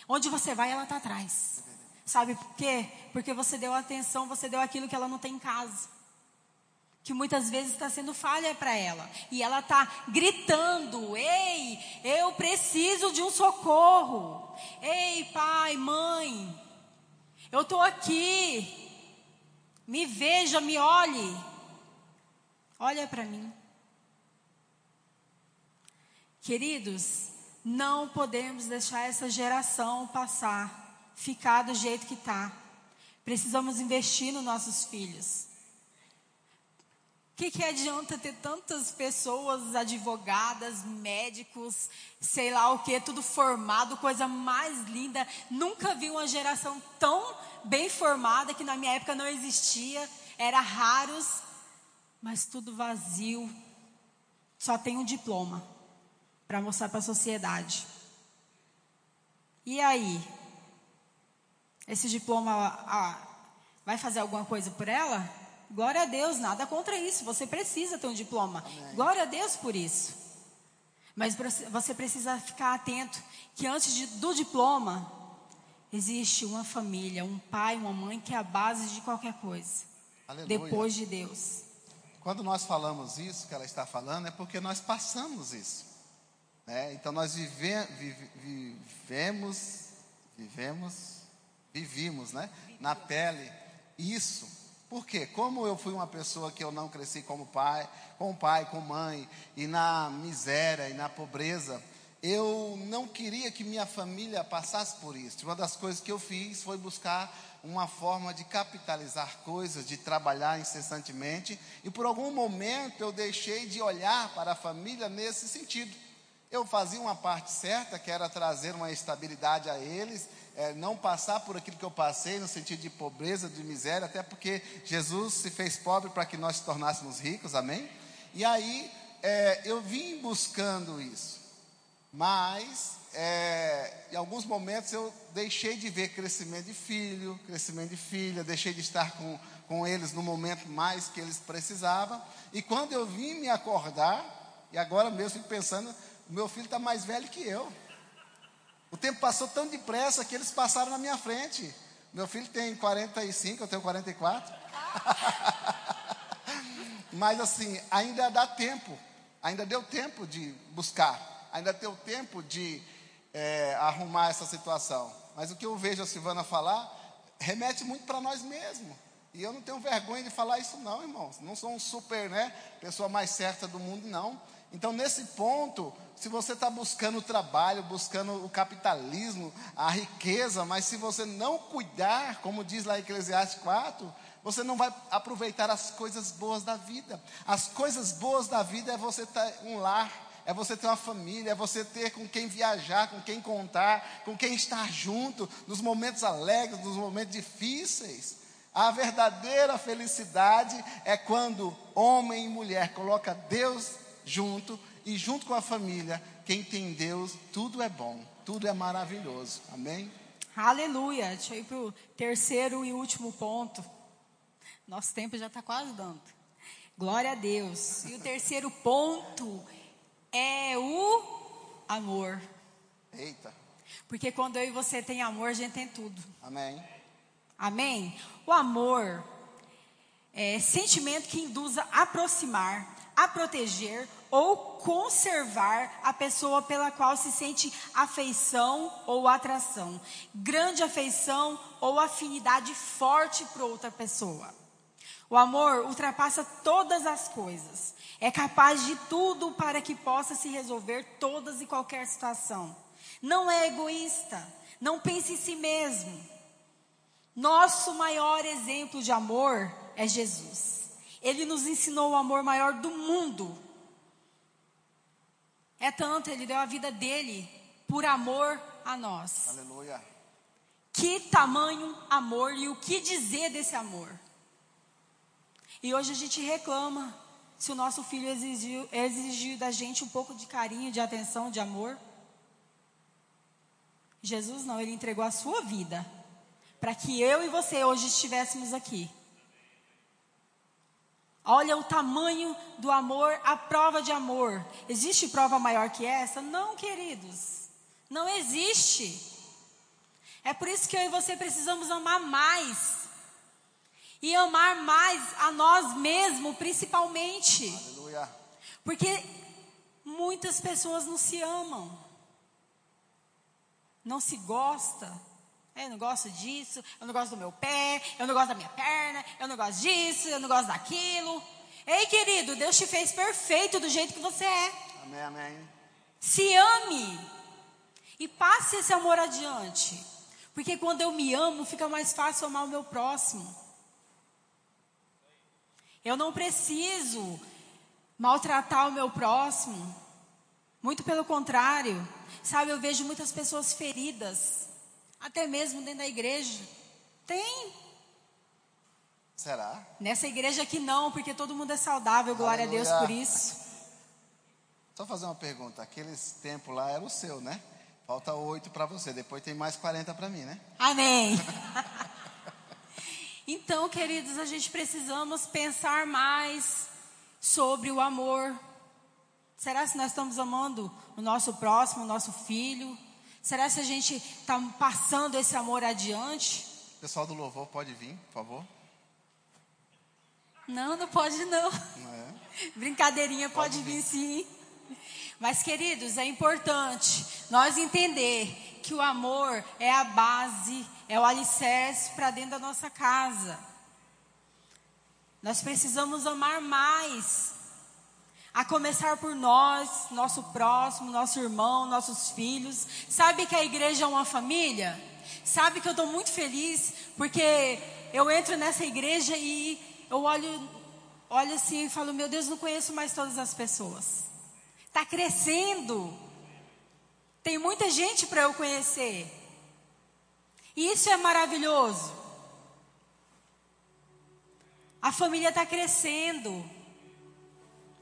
Onde você vai, ela está atrás. Sabe por quê? Porque você deu atenção, você deu aquilo que ela não tem em casa. Que muitas vezes está sendo falha para ela. E ela está gritando: Ei, eu preciso de um socorro. Ei, pai, mãe, eu estou aqui. Me veja, me olhe. Olha para mim. Queridos, não podemos deixar essa geração passar, ficar do jeito que está. Precisamos investir nos nossos filhos. O que, que adianta ter tantas pessoas, advogadas, médicos, sei lá o que, tudo formado, coisa mais linda. Nunca vi uma geração tão bem formada que na minha época não existia, era raros, mas tudo vazio. Só tem um diploma para mostrar para a sociedade. E aí? Esse diploma ah, vai fazer alguma coisa por ela? Glória a Deus, nada contra isso. Você precisa ter um diploma. Amém. Glória a Deus por isso. Mas você precisa ficar atento que antes de, do diploma existe uma família, um pai, uma mãe que é a base de qualquer coisa. Aleluia. Depois de Deus. Quando nós falamos isso que ela está falando é porque nós passamos isso. Né? Então nós vive, vive, vivemos, vivemos, vivimos, né? Na pele isso. Por quê? Como eu fui uma pessoa que eu não cresci como pai, com pai, com mãe, e na miséria e na pobreza, eu não queria que minha família passasse por isso. Uma das coisas que eu fiz foi buscar uma forma de capitalizar coisas, de trabalhar incessantemente, e por algum momento eu deixei de olhar para a família nesse sentido. Eu fazia uma parte certa, que era trazer uma estabilidade a eles, é, não passar por aquilo que eu passei, no sentido de pobreza, de miséria, até porque Jesus se fez pobre para que nós se tornássemos ricos, amém? E aí é, eu vim buscando isso, mas é, em alguns momentos eu deixei de ver crescimento de filho, crescimento de filha, deixei de estar com, com eles no momento mais que eles precisavam, e quando eu vim me acordar, e agora mesmo fico pensando, meu filho está mais velho que eu. O tempo passou tão depressa que eles passaram na minha frente. Meu filho tem 45, eu tenho 44. Mas assim, ainda dá tempo. Ainda deu tempo de buscar. Ainda deu tempo de é, arrumar essa situação. Mas o que eu vejo a Silvana falar remete muito para nós mesmos. E eu não tenho vergonha de falar isso, não, irmãos. Não sou um super, né? Pessoa mais certa do mundo, não. Então, nesse ponto, se você está buscando o trabalho, buscando o capitalismo, a riqueza, mas se você não cuidar, como diz lá Eclesiastes 4, você não vai aproveitar as coisas boas da vida. As coisas boas da vida é você ter um lar, é você ter uma família, é você ter com quem viajar, com quem contar, com quem estar junto, nos momentos alegres, nos momentos difíceis. A verdadeira felicidade é quando homem e mulher coloca Deus junto e junto com a família, quem tem Deus, tudo é bom, tudo é maravilhoso. Amém? Aleluia. Deixa eu ir para o terceiro e último ponto. Nosso tempo já está quase dando. Glória a Deus. E o terceiro ponto é o amor. Eita. Porque quando eu e você tem amor, a gente tem tudo. Amém. Amém? O amor é sentimento que induz a aproximar, a proteger ou conservar a pessoa pela qual se sente afeição ou atração, grande afeição ou afinidade forte para outra pessoa. O amor ultrapassa todas as coisas, é capaz de tudo para que possa se resolver todas e qualquer situação. Não é egoísta, não pense em si mesmo. Nosso maior exemplo de amor é Jesus. Ele nos ensinou o amor maior do mundo, É tanto, ele deu a vida dele por amor a nós. Aleluia. Que tamanho amor e o que dizer desse amor? E hoje a gente reclama se o nosso filho exigiu, exigiu da gente um pouco de carinho, de atenção, de amor. Jesus não, ele entregou a sua vida para que eu e você hoje estivéssemos aqui. Olha o tamanho do amor, a prova de amor. Existe prova maior que essa? Não, queridos. Não existe. É por isso que eu e você precisamos amar mais. E amar mais a nós mesmos, principalmente. Aleluia. Porque muitas pessoas não se amam. Não se gosta. Eu não gosto disso, eu não gosto do meu pé, eu não gosto da minha perna, eu não gosto disso, eu não gosto daquilo. Ei, querido, Deus te fez perfeito do jeito que você é. Amém, amém. Se ame e passe esse amor adiante. Porque quando eu me amo, fica mais fácil amar o meu próximo. Eu não preciso maltratar o meu próximo. Muito pelo contrário. Sabe, eu vejo muitas pessoas feridas até mesmo dentro da igreja. Tem. Será? Nessa igreja aqui não, porque todo mundo é saudável, glória Aleluia. a Deus por isso. Só fazer uma pergunta. Aqueles tempos lá era o seu, né? Falta oito para você. Depois tem mais 40 para mim, né? Amém. então, queridos, a gente precisamos pensar mais sobre o amor. Será que nós estamos amando o nosso próximo, o nosso filho? Será que a gente está passando esse amor adiante? Pessoal do louvor pode vir, por favor? Não, não pode não. Não é? Brincadeirinha pode, Pode vir vir. sim. Mas, queridos, é importante nós entender que o amor é a base, é o alicerce para dentro da nossa casa. Nós precisamos amar mais. A começar por nós, nosso próximo, nosso irmão, nossos filhos. Sabe que a igreja é uma família? Sabe que eu estou muito feliz porque eu entro nessa igreja e eu olho, olho assim e falo: Meu Deus, não conheço mais todas as pessoas. Está crescendo. Tem muita gente para eu conhecer. E isso é maravilhoso. A família está crescendo.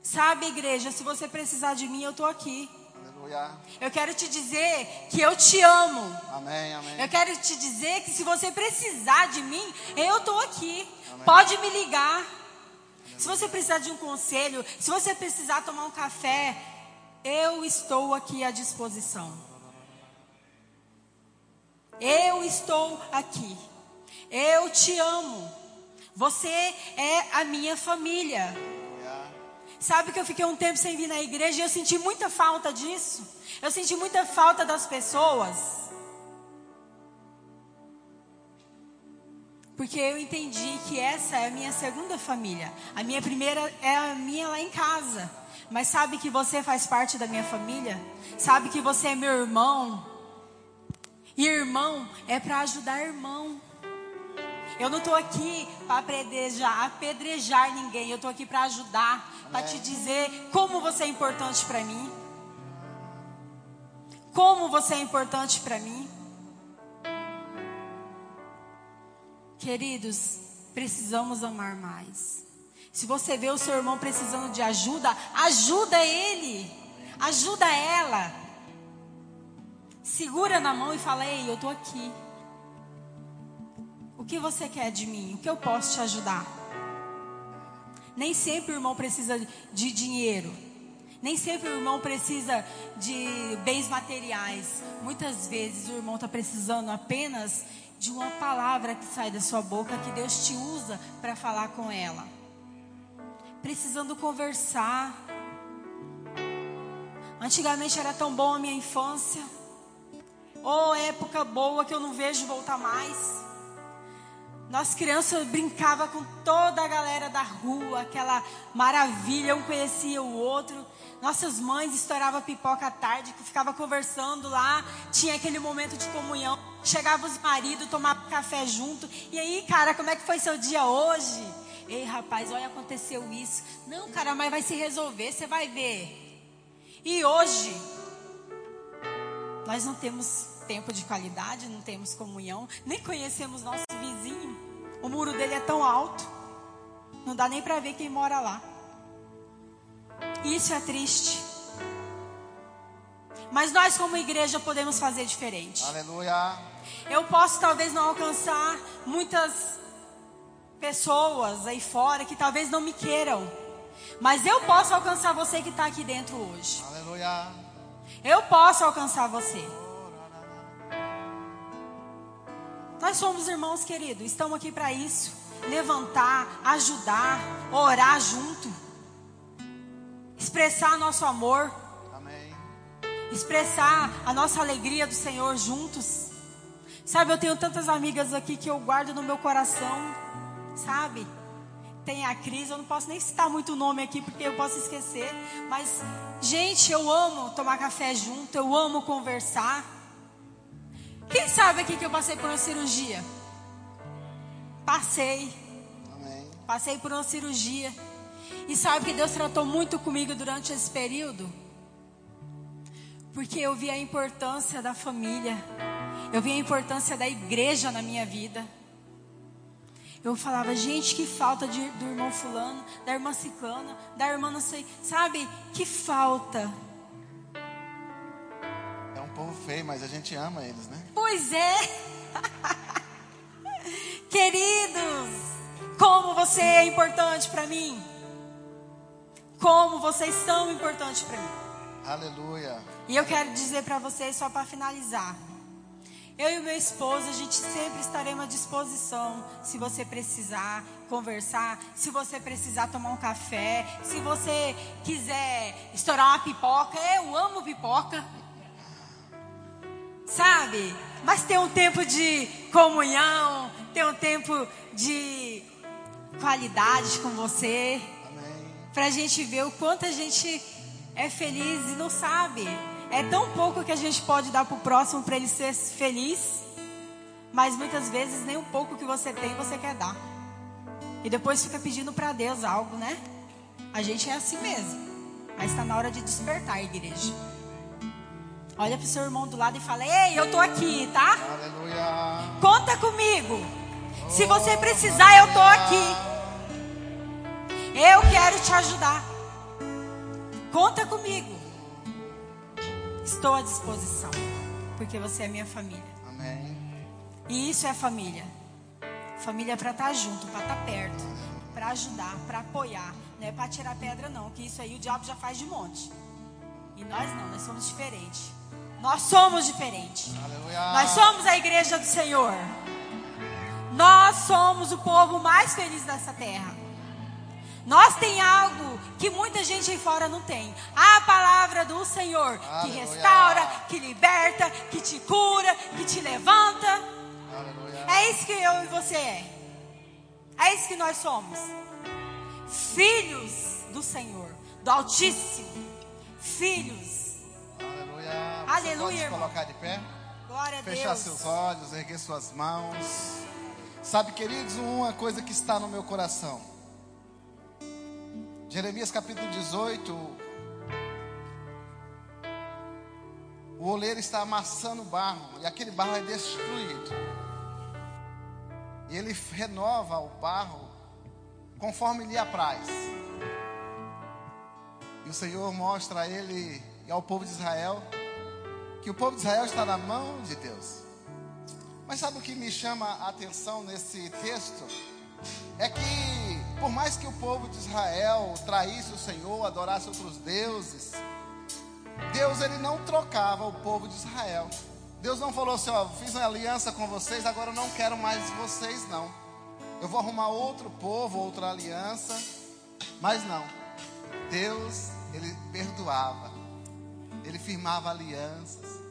Sabe, igreja, se você precisar de mim, eu estou aqui. Eu quero te dizer que eu te amo. Amém, amém. Eu quero te dizer que se você precisar de mim, eu estou aqui. Amém. Pode me ligar. Se você precisar de um conselho, se você precisar tomar um café, eu estou aqui à disposição. Eu estou aqui. Eu te amo. Você é a minha família. Sabe que eu fiquei um tempo sem vir na igreja e eu senti muita falta disso. Eu senti muita falta das pessoas. Porque eu entendi que essa é a minha segunda família. A minha primeira é a minha lá em casa. Mas sabe que você faz parte da minha família? Sabe que você é meu irmão? E irmão é para ajudar irmão. Eu não estou aqui para apedrejar, apedrejar ninguém. Eu estou aqui para ajudar, para te dizer como você é importante para mim. Como você é importante para mim. Queridos, precisamos amar mais. Se você vê o seu irmão precisando de ajuda, ajuda ele. Ajuda ela. Segura na mão e fala: Ei, eu estou aqui. O que você quer de mim? O que eu posso te ajudar? Nem sempre o irmão precisa de dinheiro. Nem sempre o irmão precisa de bens materiais. Muitas vezes o irmão está precisando apenas de uma palavra que sai da sua boca que Deus te usa para falar com ela. Precisando conversar. Antigamente era tão bom a minha infância. Oh, época boa que eu não vejo voltar mais. Nós crianças brincava com toda a galera da rua, aquela maravilha, um conhecia o outro. Nossas mães estouravam pipoca à tarde, que ficava conversando lá, tinha aquele momento de comunhão. Chegava os maridos, tomava café junto. E aí, cara, como é que foi seu dia hoje? Ei, rapaz, olha, aconteceu isso. Não, cara, mas vai se resolver, você vai ver. E hoje, nós não temos tempo de qualidade, não temos comunhão, nem conhecemos nosso vizinho. O muro dele é tão alto, não dá nem para ver quem mora lá. Isso é triste. Mas nós, como igreja, podemos fazer diferente. Aleluia. Eu posso talvez não alcançar muitas pessoas aí fora que talvez não me queiram. Mas eu posso alcançar você que está aqui dentro hoje. Aleluia. Eu posso alcançar você. Nós somos irmãos queridos, estamos aqui para isso. Levantar, ajudar, orar junto. Expressar nosso amor. Amém. Expressar a nossa alegria do Senhor juntos. Sabe, eu tenho tantas amigas aqui que eu guardo no meu coração. Sabe? Tem a Cris, eu não posso nem citar muito o nome aqui porque eu posso esquecer. Mas, gente, eu amo tomar café junto, eu amo conversar. Quem sabe aqui que eu passei por uma cirurgia? Passei. Amém. Passei por uma cirurgia. E sabe que Deus tratou muito comigo durante esse período? Porque eu vi a importância da família. Eu vi a importância da igreja na minha vida. Eu falava, gente, que falta de, do irmão fulano, da irmã ciclana, da irmã não sei, sabe? Que falta. Povo feio, mas a gente ama eles, né? Pois é. Queridos, como você é importante para mim. Como vocês são importantes para mim. Aleluia. E eu quero dizer para vocês, só para finalizar. Eu e o meu esposo, a gente sempre estaremos à disposição. Se você precisar conversar, se você precisar tomar um café, se você quiser estourar uma pipoca. Eu amo pipoca. Sabe? Mas tem um tempo de comunhão, tem um tempo de qualidade com você. Amém. Pra gente ver o quanto a gente é feliz e não sabe. É tão pouco que a gente pode dar pro próximo para ele ser feliz. Mas muitas vezes nem um pouco que você tem você quer dar. E depois fica pedindo para Deus algo, né? A gente é assim mesmo. Mas está na hora de despertar, igreja. Olha pro seu irmão do lado e fala: Ei, eu tô aqui, tá? Aleluia. Conta comigo. Se você precisar, eu tô aqui. Eu quero te ajudar. Conta comigo. Estou à disposição. Porque você é minha família. Amém. E isso é família. Família é para estar junto, para estar perto, para ajudar, para apoiar. Não é para tirar pedra, não. Que isso aí o diabo já faz de monte. E nós não, nós somos diferentes. Nós somos diferentes. Aleluia. Nós somos a igreja do Senhor. Nós somos o povo mais feliz dessa terra. Nós tem algo que muita gente aí fora não tem. A palavra do Senhor que Aleluia. restaura, que liberta, que te cura, que te levanta. Aleluia. É isso que eu e você é. É isso que nós somos. Filhos do Senhor, do Altíssimo. Filhos. Aleluia. Você Aleluia, pode se colocar de pé? Glória a Fechar Deus. seus olhos, erguer suas mãos. Sabe, queridos, uma coisa que está no meu coração. Jeremias capítulo 18. O oleiro está amassando o barro e aquele barro é destruído. E ele renova o barro conforme lhe apraz. E o Senhor mostra a ele e ao povo de Israel que o povo de Israel está na mão de Deus. Mas sabe o que me chama a atenção nesse texto? É que, por mais que o povo de Israel traísse o Senhor, adorasse outros deuses, Deus ele não trocava o povo de Israel. Deus não falou assim: ó, fiz uma aliança com vocês, agora eu não quero mais vocês, não. Eu vou arrumar outro povo, outra aliança. Mas não. Deus, ele perdoava. Ele firmava alianças.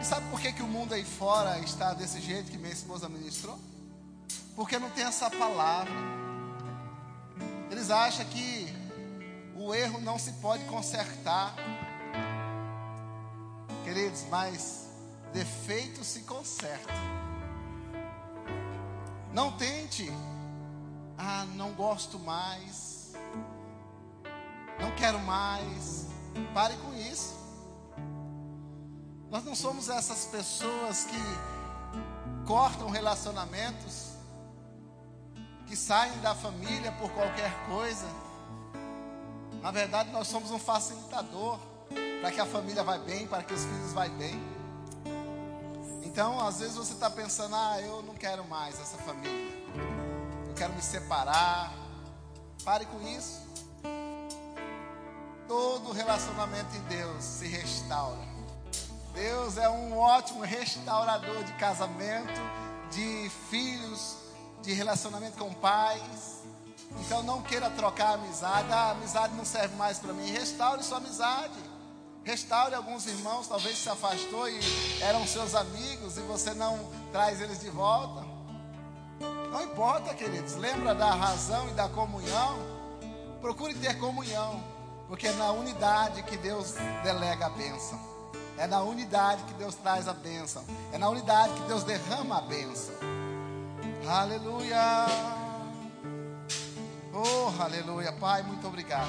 E sabe por que, que o mundo aí fora está desse jeito que minha esposa ministrou? Porque não tem essa palavra. Eles acham que o erro não se pode consertar. Queridos, mas defeito se conserta. Não tente. Ah, não gosto mais. Não quero mais. Pare com isso. Nós não somos essas pessoas que cortam relacionamentos, que saem da família por qualquer coisa. Na verdade, nós somos um facilitador para que a família vá bem, para que os filhos vá bem. Então, às vezes você está pensando, ah, eu não quero mais essa família. Eu quero me separar. Pare com isso. Todo relacionamento em Deus se restaura. Deus é um ótimo restaurador de casamento, de filhos, de relacionamento com pais. Então não queira trocar a amizade. Ah, a amizade não serve mais para mim. Restaure sua amizade. Restaure alguns irmãos, talvez se afastou e eram seus amigos e você não traz eles de volta. Não importa, queridos. Lembra da razão e da comunhão? Procure ter comunhão, porque é na unidade que Deus delega a bênção. É na unidade que Deus traz a bênção. É na unidade que Deus derrama a bênção. Aleluia. Oh, aleluia. Pai, muito obrigado.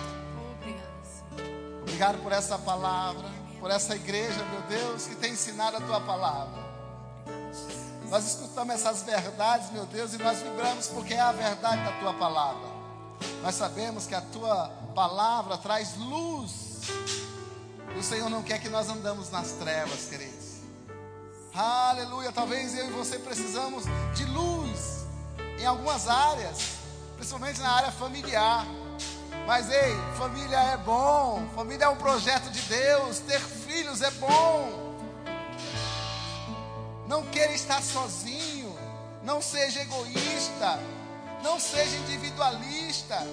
Obrigado. Obrigado por essa palavra, por essa igreja, meu Deus, que tem ensinado a tua palavra. Nós escutamos essas verdades, meu Deus, e nós vibramos porque é a verdade da tua palavra. Nós sabemos que a tua palavra traz luz. O Senhor não quer que nós andamos nas trevas, queridos. Aleluia. Talvez eu e você precisamos de luz em algumas áreas, principalmente na área familiar. Mas ei, família é bom, família é um projeto de Deus, ter filhos é bom. Não queira estar sozinho, não seja egoísta, não seja individualista.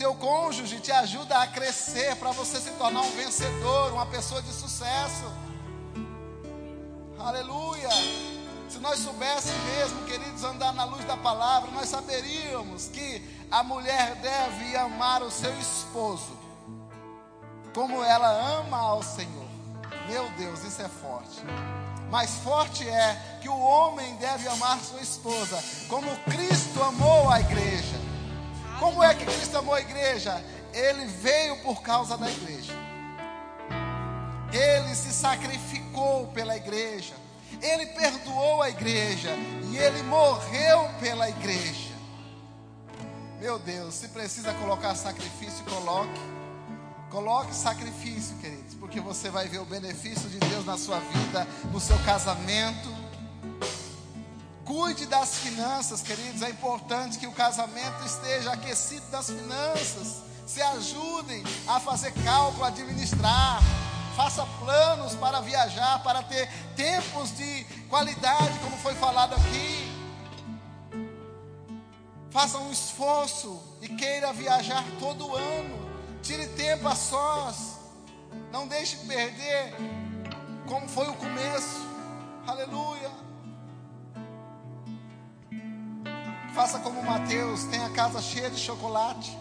Teu cônjuge te ajuda a crescer para você se tornar um vencedor, uma pessoa de sucesso. Aleluia. Se nós soubéssemos mesmo, queridos, andar na luz da palavra, nós saberíamos que a mulher deve amar o seu esposo como ela ama ao Senhor. Meu Deus, isso é forte. Mais forte é que o homem deve amar sua esposa como Cristo amou a igreja. Como é que Cristo amou a igreja? Ele veio por causa da igreja. Ele se sacrificou pela igreja. Ele perdoou a igreja e ele morreu pela igreja. Meu Deus, se precisa colocar sacrifício, coloque. Coloque sacrifício, queridos, porque você vai ver o benefício de Deus na sua vida, no seu casamento. Cuide das finanças, queridos. É importante que o casamento esteja aquecido das finanças. Se ajudem a fazer cálculo, administrar. Faça planos para viajar, para ter tempos de qualidade, como foi falado aqui. Faça um esforço e queira viajar todo ano. Tire tempo a sós. Não deixe perder como foi o começo. Aleluia. Faça como Mateus, tem a casa cheia de chocolate.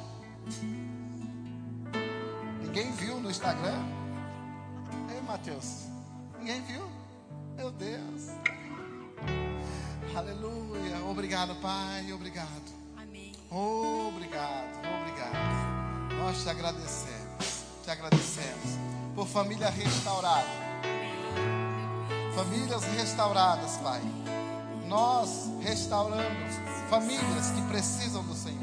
Ninguém viu no Instagram? Ei, Mateus. Ninguém viu? Meu Deus. Aleluia. Obrigado, Pai. Obrigado. Amém. Obrigado, obrigado. Nós te agradecemos, te agradecemos por família restaurada, famílias restauradas, Pai. Nós restauramos famílias que precisam do Senhor.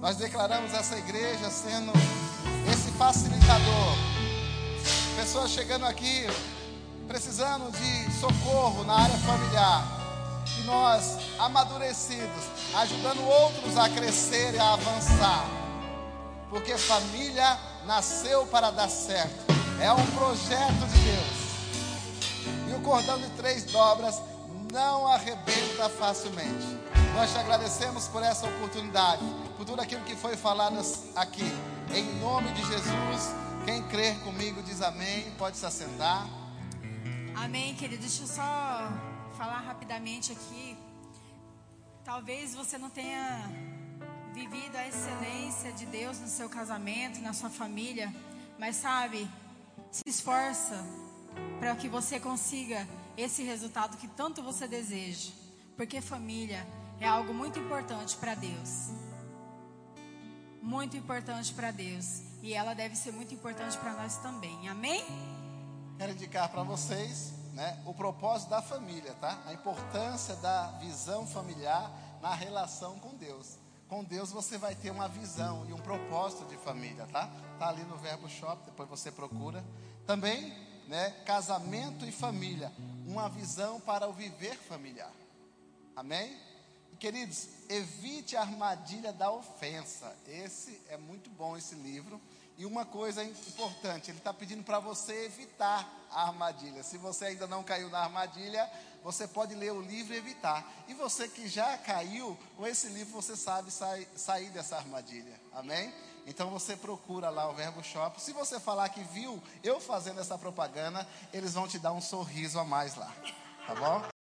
Nós declaramos essa igreja sendo esse facilitador. Pessoas chegando aqui precisando de socorro na área familiar. E nós, amadurecidos, ajudando outros a crescer e a avançar. Porque família nasceu para dar certo. É um projeto de Deus. E o cordão de três dobras não arrebenta facilmente. Nós te agradecemos por essa oportunidade, por tudo aquilo que foi falado aqui. Em nome de Jesus, quem crer comigo diz amém. Pode se assentar. Amém, querido. Deixa eu só falar rapidamente aqui. Talvez você não tenha vivido a excelência de Deus no seu casamento, na sua família, mas sabe, se esforça para que você consiga esse resultado que tanto você deseja, porque família é algo muito importante para Deus. muito importante para Deus e ela deve ser muito importante para nós também. Amém? Quero indicar para vocês, né, o propósito da família, tá? A importância da visão familiar na relação com Deus. Com Deus você vai ter uma visão e um propósito de família, tá? Tá ali no Verbo Shop, depois você procura. Também, né, casamento e família, uma visão para o viver familiar. Amém? Queridos, evite a armadilha da ofensa. Esse é muito bom esse livro. E uma coisa importante, ele está pedindo para você evitar a armadilha. Se você ainda não caiu na armadilha, você pode ler o livro e evitar. E você que já caiu, com esse livro você sabe sair dessa armadilha. Amém? Então você procura lá o Verbo Shop. Se você falar que viu eu fazendo essa propaganda, eles vão te dar um sorriso a mais lá. Tá bom?